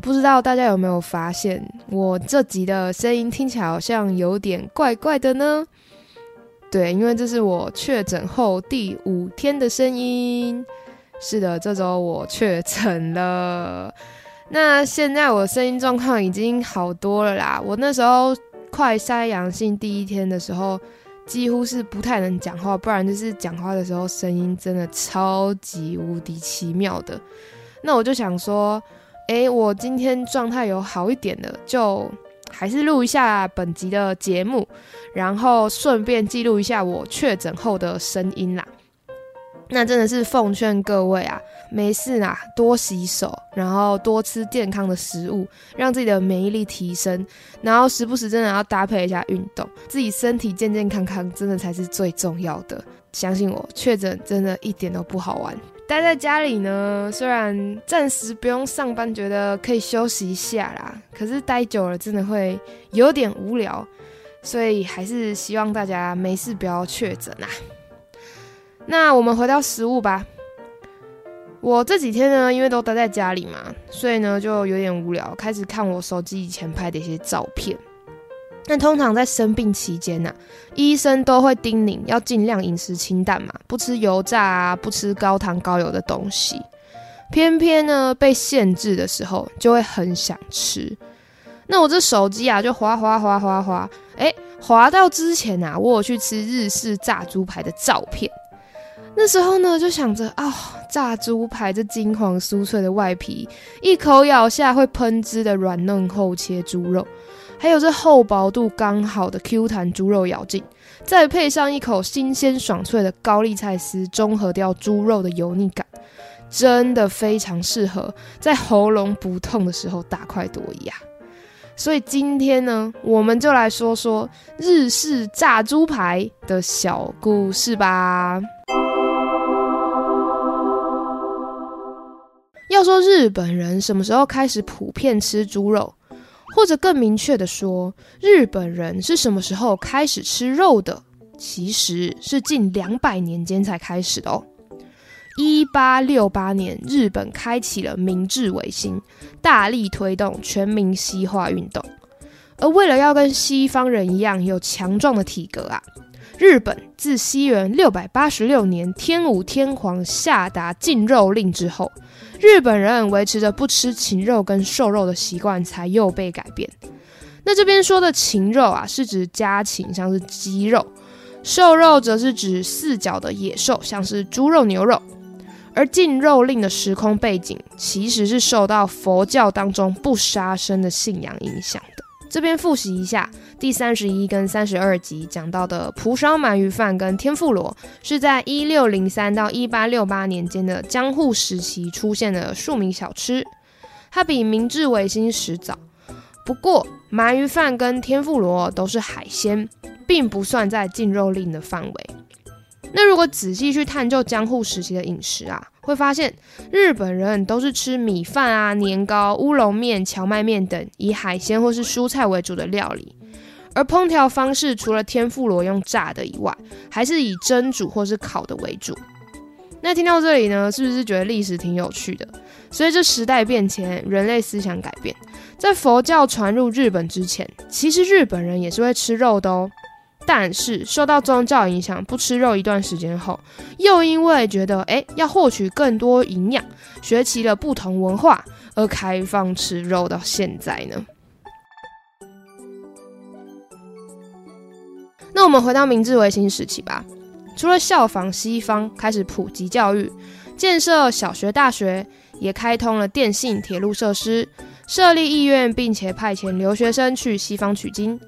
不知道大家有没有发现，我这集的声音听起来好像有点怪怪的呢？对，因为这是我确诊后第五天的声音。是的，这周我确诊了。那现在我声音状况已经好多了啦。我那时候快筛阳性第一天的时候，几乎是不太能讲话，不然就是讲话的时候声音真的超级无敌奇妙的。那我就想说。哎，我今天状态有好一点的，就还是录一下本集的节目，然后顺便记录一下我确诊后的声音啦。那真的是奉劝各位啊，没事啦，多洗手，然后多吃健康的食物，让自己的免疫力提升，然后时不时真的要搭配一下运动，自己身体健健康康，真的才是最重要的。相信我，确诊真的一点都不好玩。待在家里呢，虽然暂时不用上班，觉得可以休息一下啦，可是待久了真的会有点无聊，所以还是希望大家没事不要确诊啊。那我们回到食物吧。我这几天呢，因为都待在家里嘛，所以呢就有点无聊，开始看我手机以前拍的一些照片。那通常在生病期间呐，医生都会叮咛要尽量饮食清淡嘛，不吃油炸啊，不吃高糖高油的东西。偏偏呢被限制的时候，就会很想吃。那我这手机啊，就滑滑滑滑滑，哎，滑到之前啊，我有去吃日式炸猪排的照片。那时候呢，就想着啊，炸猪排这金黄酥脆的外皮，一口咬下会喷汁的软嫩厚切猪肉。还有这厚薄度刚好的 Q 弹猪肉咬劲，再配上一口新鲜爽脆的高丽菜丝，中和掉猪肉的油腻感，真的非常适合在喉咙不痛的时候大快朵颐啊！所以今天呢，我们就来说说日式炸猪排的小故事吧。要说日本人什么时候开始普遍吃猪肉？或者更明确的说，日本人是什么时候开始吃肉的？其实是近两百年间才开始的哦。一八六八年，日本开启了明治维新，大力推动全民西化运动。而为了要跟西方人一样有强壮的体格啊，日本自西元六百八十六年天武天皇下达禁肉令之后。日本人维持着不吃禽肉跟瘦肉的习惯，才又被改变。那这边说的禽肉啊，是指家禽，像是鸡肉；瘦肉则是指四脚的野兽，像是猪肉、牛肉。而禁肉令的时空背景，其实是受到佛教当中不杀生的信仰影响。这边复习一下，第三十一跟三十二集讲到的蒲烧鳗鱼饭跟天妇罗，是在一六零三到一八六八年间的江户时期出现的庶民小吃，它比明治维新时早。不过鳗鱼饭跟天妇罗都是海鲜，并不算在禁肉令的范围。那如果仔细去探究江户时期的饮食啊，会发现日本人都是吃米饭啊、年糕、乌龙面、荞麦面等以海鲜或是蔬菜为主的料理，而烹调方式除了天妇罗用炸的以外，还是以蒸煮或是烤的为主。那听到这里呢，是不是觉得历史挺有趣的？随着时代变迁，人类思想改变，在佛教传入日本之前，其实日本人也是会吃肉的哦。但是受到宗教影响，不吃肉一段时间后，又因为觉得哎要获取更多营养，学习了不同文化，而开放吃肉到现在呢。那我们回到明治维新时期吧，除了效仿西方开始普及教育，建设小学、大学，也开通了电信、铁路设施，设立医院，并且派遣留学生去西方取经。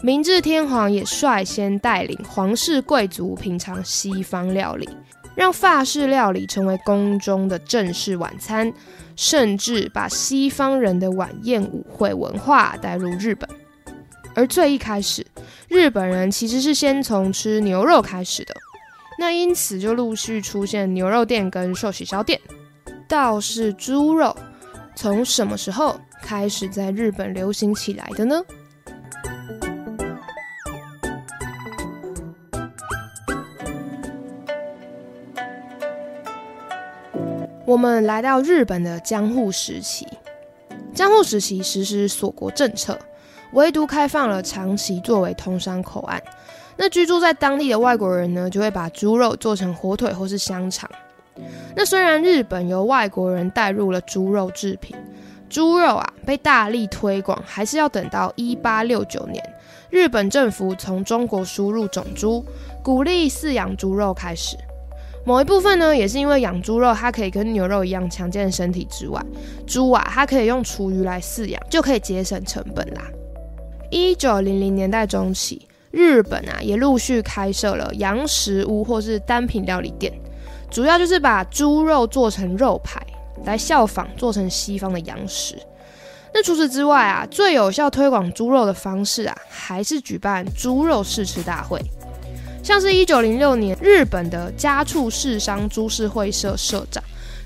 明治天皇也率先带领皇室贵族品尝西方料理，让法式料理成为宫中的正式晚餐，甚至把西方人的晚宴舞会文化带入日本。而最一开始，日本人其实是先从吃牛肉开始的，那因此就陆续出现牛肉店跟寿喜烧店。倒是猪肉，从什么时候开始在日本流行起来的呢？我们来到日本的江户时期，江户时期实施锁国政策，唯独开放了长崎作为通商口岸。那居住在当地的外国人呢，就会把猪肉做成火腿或是香肠。那虽然日本由外国人带入了猪肉制品，猪肉啊被大力推广，还是要等到一八六九年，日本政府从中国输入种猪，鼓励饲养猪肉开始。某一部分呢，也是因为养猪肉，它可以跟牛肉一样强健身体之外，猪啊，它可以用厨余来饲养，就可以节省成本啦。一九零零年代中期，日本啊也陆续开设了洋食屋或是单品料理店，主要就是把猪肉做成肉排，来效仿做成西方的洋食。那除此之外啊，最有效推广猪肉的方式啊，还是举办猪肉试吃大会。像是一九零六年，日本的家畜市商株式会社社长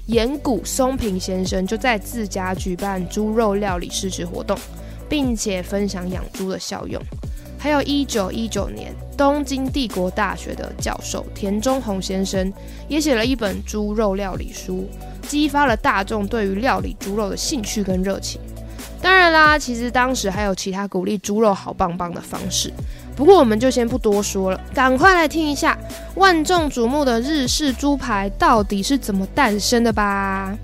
岩谷松平先生就在自家举办猪肉料理试吃活动，并且分享养猪的效用。还有一九一九年，东京帝国大学的教授田中宏先生也写了一本猪肉料理书，激发了大众对于料理猪肉的兴趣跟热情。当然啦，其实当时还有其他鼓励猪肉好棒棒的方式。不过我们就先不多说了，赶快来听一下万众瞩目的日式猪排到底是怎么诞生的吧。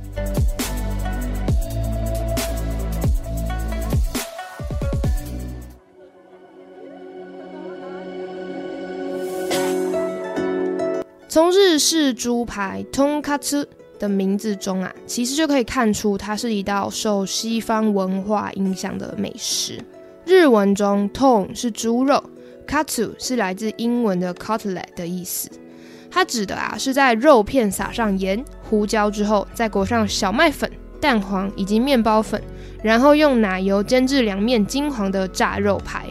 从日式猪排 Tonkatsu 的名字中啊，其实就可以看出它是一道受西方文化影响的美食。日文中 “ton” 是猪肉。Katsu 是来自英文的 cutlet 的意思，它指的啊是在肉片撒上盐、胡椒之后，再裹上小麦粉、蛋黄以及面包粉，然后用奶油煎至两面金黄的炸肉排。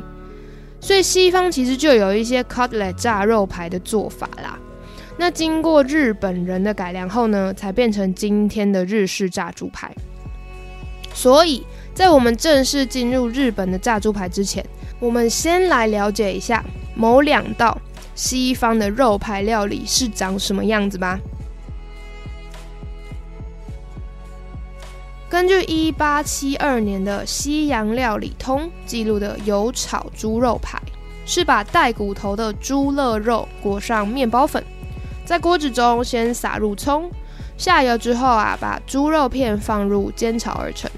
所以西方其实就有一些 cutlet 炸肉排的做法啦。那经过日本人的改良后呢，才变成今天的日式炸猪排。所以在我们正式进入日本的炸猪排之前，我们先来了解一下某两道西方的肉排料理是长什么样子吧。根据一八七二年的《西洋料理通》记录的油炒猪肉排，是把带骨头的猪肋肉裹上面包粉，在锅子中先撒入葱，下油之后啊，把猪肉片放入煎炒而成。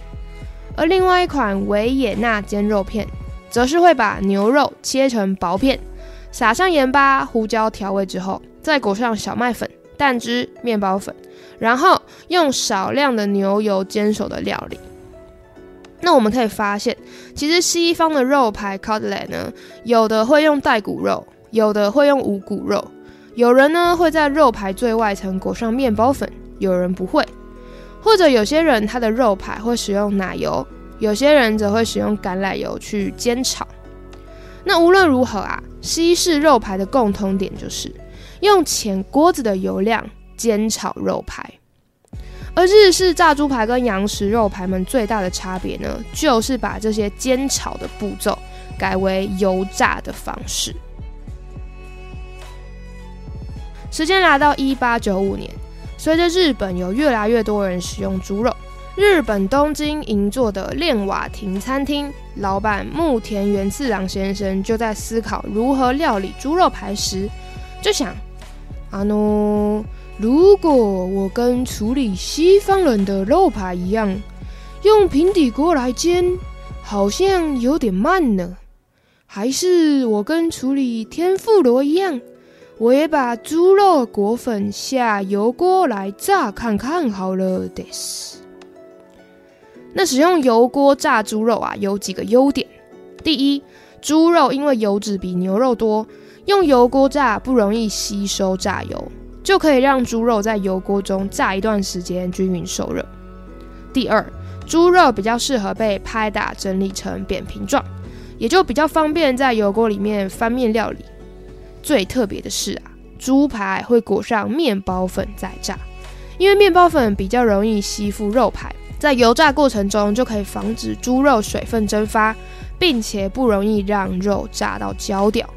而另外一款维也纳煎肉片。则是会把牛肉切成薄片，撒上盐巴、胡椒调味之后，再裹上小麦粉、蛋汁、面包粉，然后用少量的牛油煎熟的料理。那我们可以发现，其实西方的肉排 cutlet 呢，有的会用带骨肉，有的会用无骨肉。有人呢会在肉排最外层裹上面包粉，有人不会，或者有些人他的肉排会使用奶油。有些人则会使用橄榄油去煎炒。那无论如何啊，西式肉排的共通点就是用浅锅子的油量煎炒肉排，而日式炸猪排跟洋食肉排们最大的差别呢，就是把这些煎炒的步骤改为油炸的方式。时间来到一八九五年，随着日本有越来越多人使用猪肉。日本东京银座的练瓦亭餐厅老板木田元次郎先生就在思考如何料理猪肉排时，就想：啊喏，如果我跟处理西方人的肉排一样，用平底锅来煎，好像有点慢呢。还是我跟处理天妇罗一样，我也把猪肉裹粉下油锅来炸看看好了。那使用油锅炸猪肉啊，有几个优点。第一，猪肉因为油脂比牛肉多，用油锅炸不容易吸收炸油，就可以让猪肉在油锅中炸一段时间，均匀受热。第二，猪肉比较适合被拍打整理成扁平状，也就比较方便在油锅里面翻面料理。最特别的是啊，猪排会裹上面包粉再炸，因为面包粉比较容易吸附肉排，在油炸过程中就可以防止猪肉水分蒸发，并且不容易让肉炸到焦掉。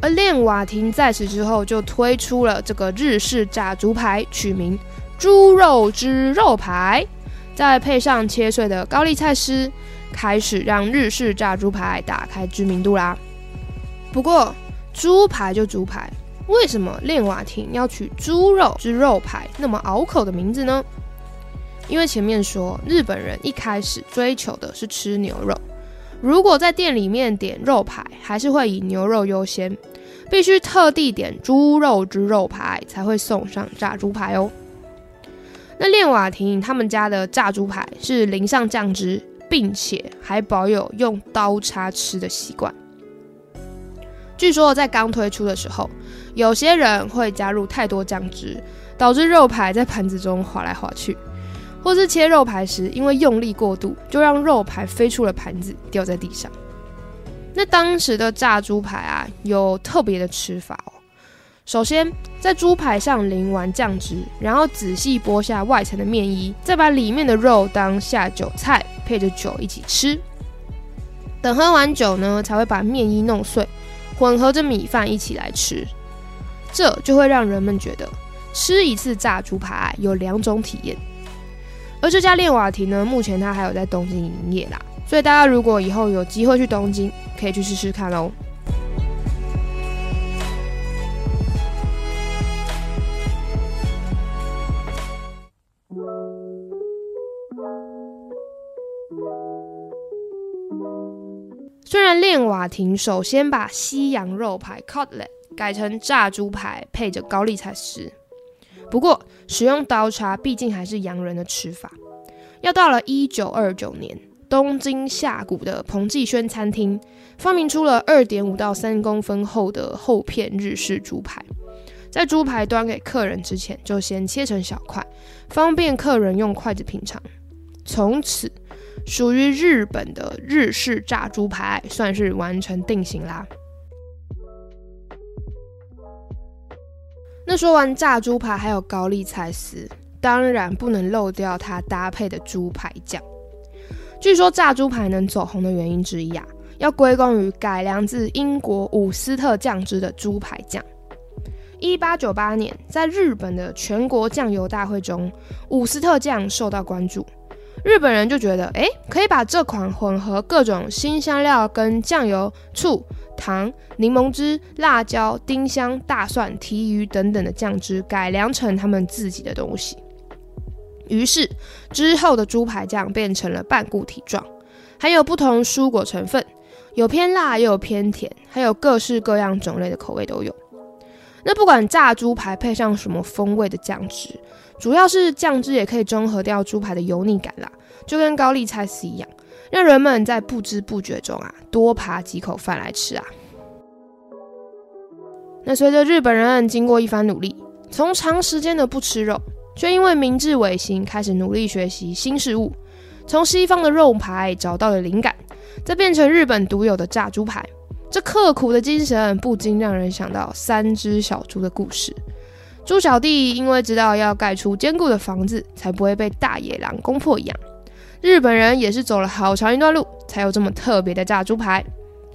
而练瓦亭在此之后就推出了这个日式炸猪排，取名“猪肉之肉排”，再配上切碎的高丽菜丝，开始让日式炸猪排打开知名度啦。不过，猪排就猪排，为什么练瓦亭要取“猪肉之肉排”那么拗口的名字呢？因为前面说日本人一开始追求的是吃牛肉。如果在店里面点肉排，还是会以牛肉优先，必须特地点猪肉之肉排才会送上炸猪排哦。那练瓦亭他们家的炸猪排是淋上酱汁，并且还保有用刀叉吃的习惯。据说在刚推出的时候，有些人会加入太多酱汁，导致肉排在盘子中滑来滑去。或是切肉排时，因为用力过度，就让肉排飞出了盘子，掉在地上。那当时的炸猪排啊，有特别的吃法哦。首先，在猪排上淋完酱汁，然后仔细剥下外层的面衣，再把里面的肉当下酒菜，配着酒一起吃。等喝完酒呢，才会把面衣弄碎，混合着米饭一起来吃。这就会让人们觉得，吃一次炸猪排有两种体验。而这家练瓦亭呢，目前它还有在东京营业啦，所以大家如果以后有机会去东京，可以去试试看喽。虽然练瓦亭首先把西洋肉排 （cutlet） 改成炸猪排，配着高丽菜丝。不过，使用刀叉毕竟还是洋人的吃法。要到了一九二九年，东京下谷的彭继轩餐厅发明出了二点五到三公分厚的厚片日式猪排。在猪排端给客人之前，就先切成小块，方便客人用筷子品尝。从此，属于日本的日式炸猪排算是完成定型啦。那说完炸猪排，还有高丽菜丝，当然不能漏掉它搭配的猪排酱。据说炸猪排能走红的原因之一啊，要归功于改良自英国伍斯特酱汁的猪排酱。一八九八年，在日本的全国酱油大会中，伍斯特酱受到关注。日本人就觉得，哎，可以把这款混合各种新香料跟酱油、醋。糖、柠檬汁、辣椒、丁香、大蒜、提鱼等等的酱汁改良成他们自己的东西，于是之后的猪排酱变成了半固体状，还有不同蔬果成分，有偏辣又有偏甜，还有各式各样种类的口味都有。那不管炸猪排配上什么风味的酱汁，主要是酱汁也可以中和掉猪排的油腻感啦，就跟高丽菜丝一样。让人们在不知不觉中啊，多扒几口饭来吃啊。那随着日本人经过一番努力，从长时间的不吃肉，却因为明治维新开始努力学习新事物，从西方的肉排找到了灵感，再变成日本独有的炸猪排。这刻苦的精神不禁让人想到三只小猪的故事。猪小弟因为知道要盖出坚固的房子，才不会被大野狼攻破一样。日本人也是走了好长一段路，才有这么特别的炸猪排。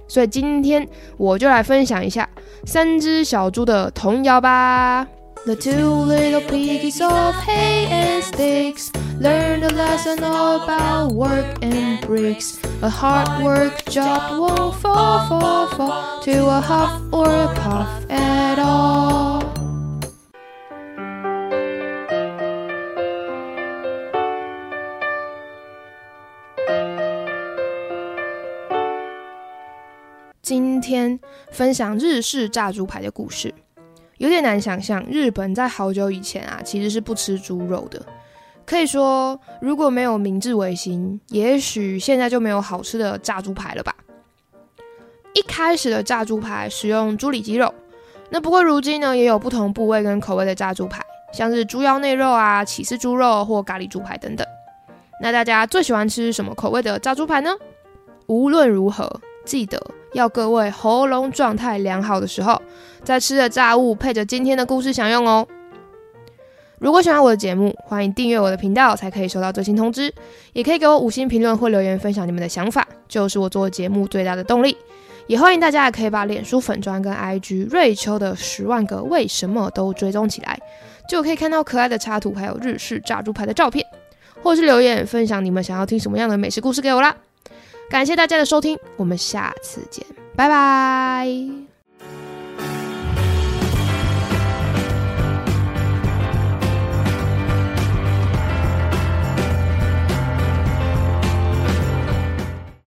所以今天我就来分享一下三只小猪的童谣吧。The two little piggies of hay and sticks learned a lesson about work and bricks. A hard work job won't fall, fall, fall to a huff or a puff at all. 今天分享日式炸猪排的故事， 有点难想象，日本在好久以前啊，其实是不吃猪肉的。可以说，如果没有明治维新，也许现在就没有好吃的炸猪排了吧。一开始的炸猪排使用猪里脊肉，那不过如今呢，也有不同部位跟口味的炸猪排，像是猪腰内肉啊、起司猪肉或咖喱猪排等等。那大家最喜欢吃什么口味的炸猪排呢？无论如何。记得要各位喉咙状态良好的时候，再吃的炸物配着今天的故事享用哦。如果喜欢我的节目，欢迎订阅我的频道，才可以收到最新通知。也可以给我五星评论或留言，分享你们的想法，就是我做节目最大的动力。也欢迎大家也可以把脸书粉砖跟 IG 瑞秋的十万个为什么都追踪起来，就可以看到可爱的插图，还有日式炸猪排的照片，或是留言分享你们想要听什么样的美食故事给我啦。感谢大家的收听，我们下次见，拜拜。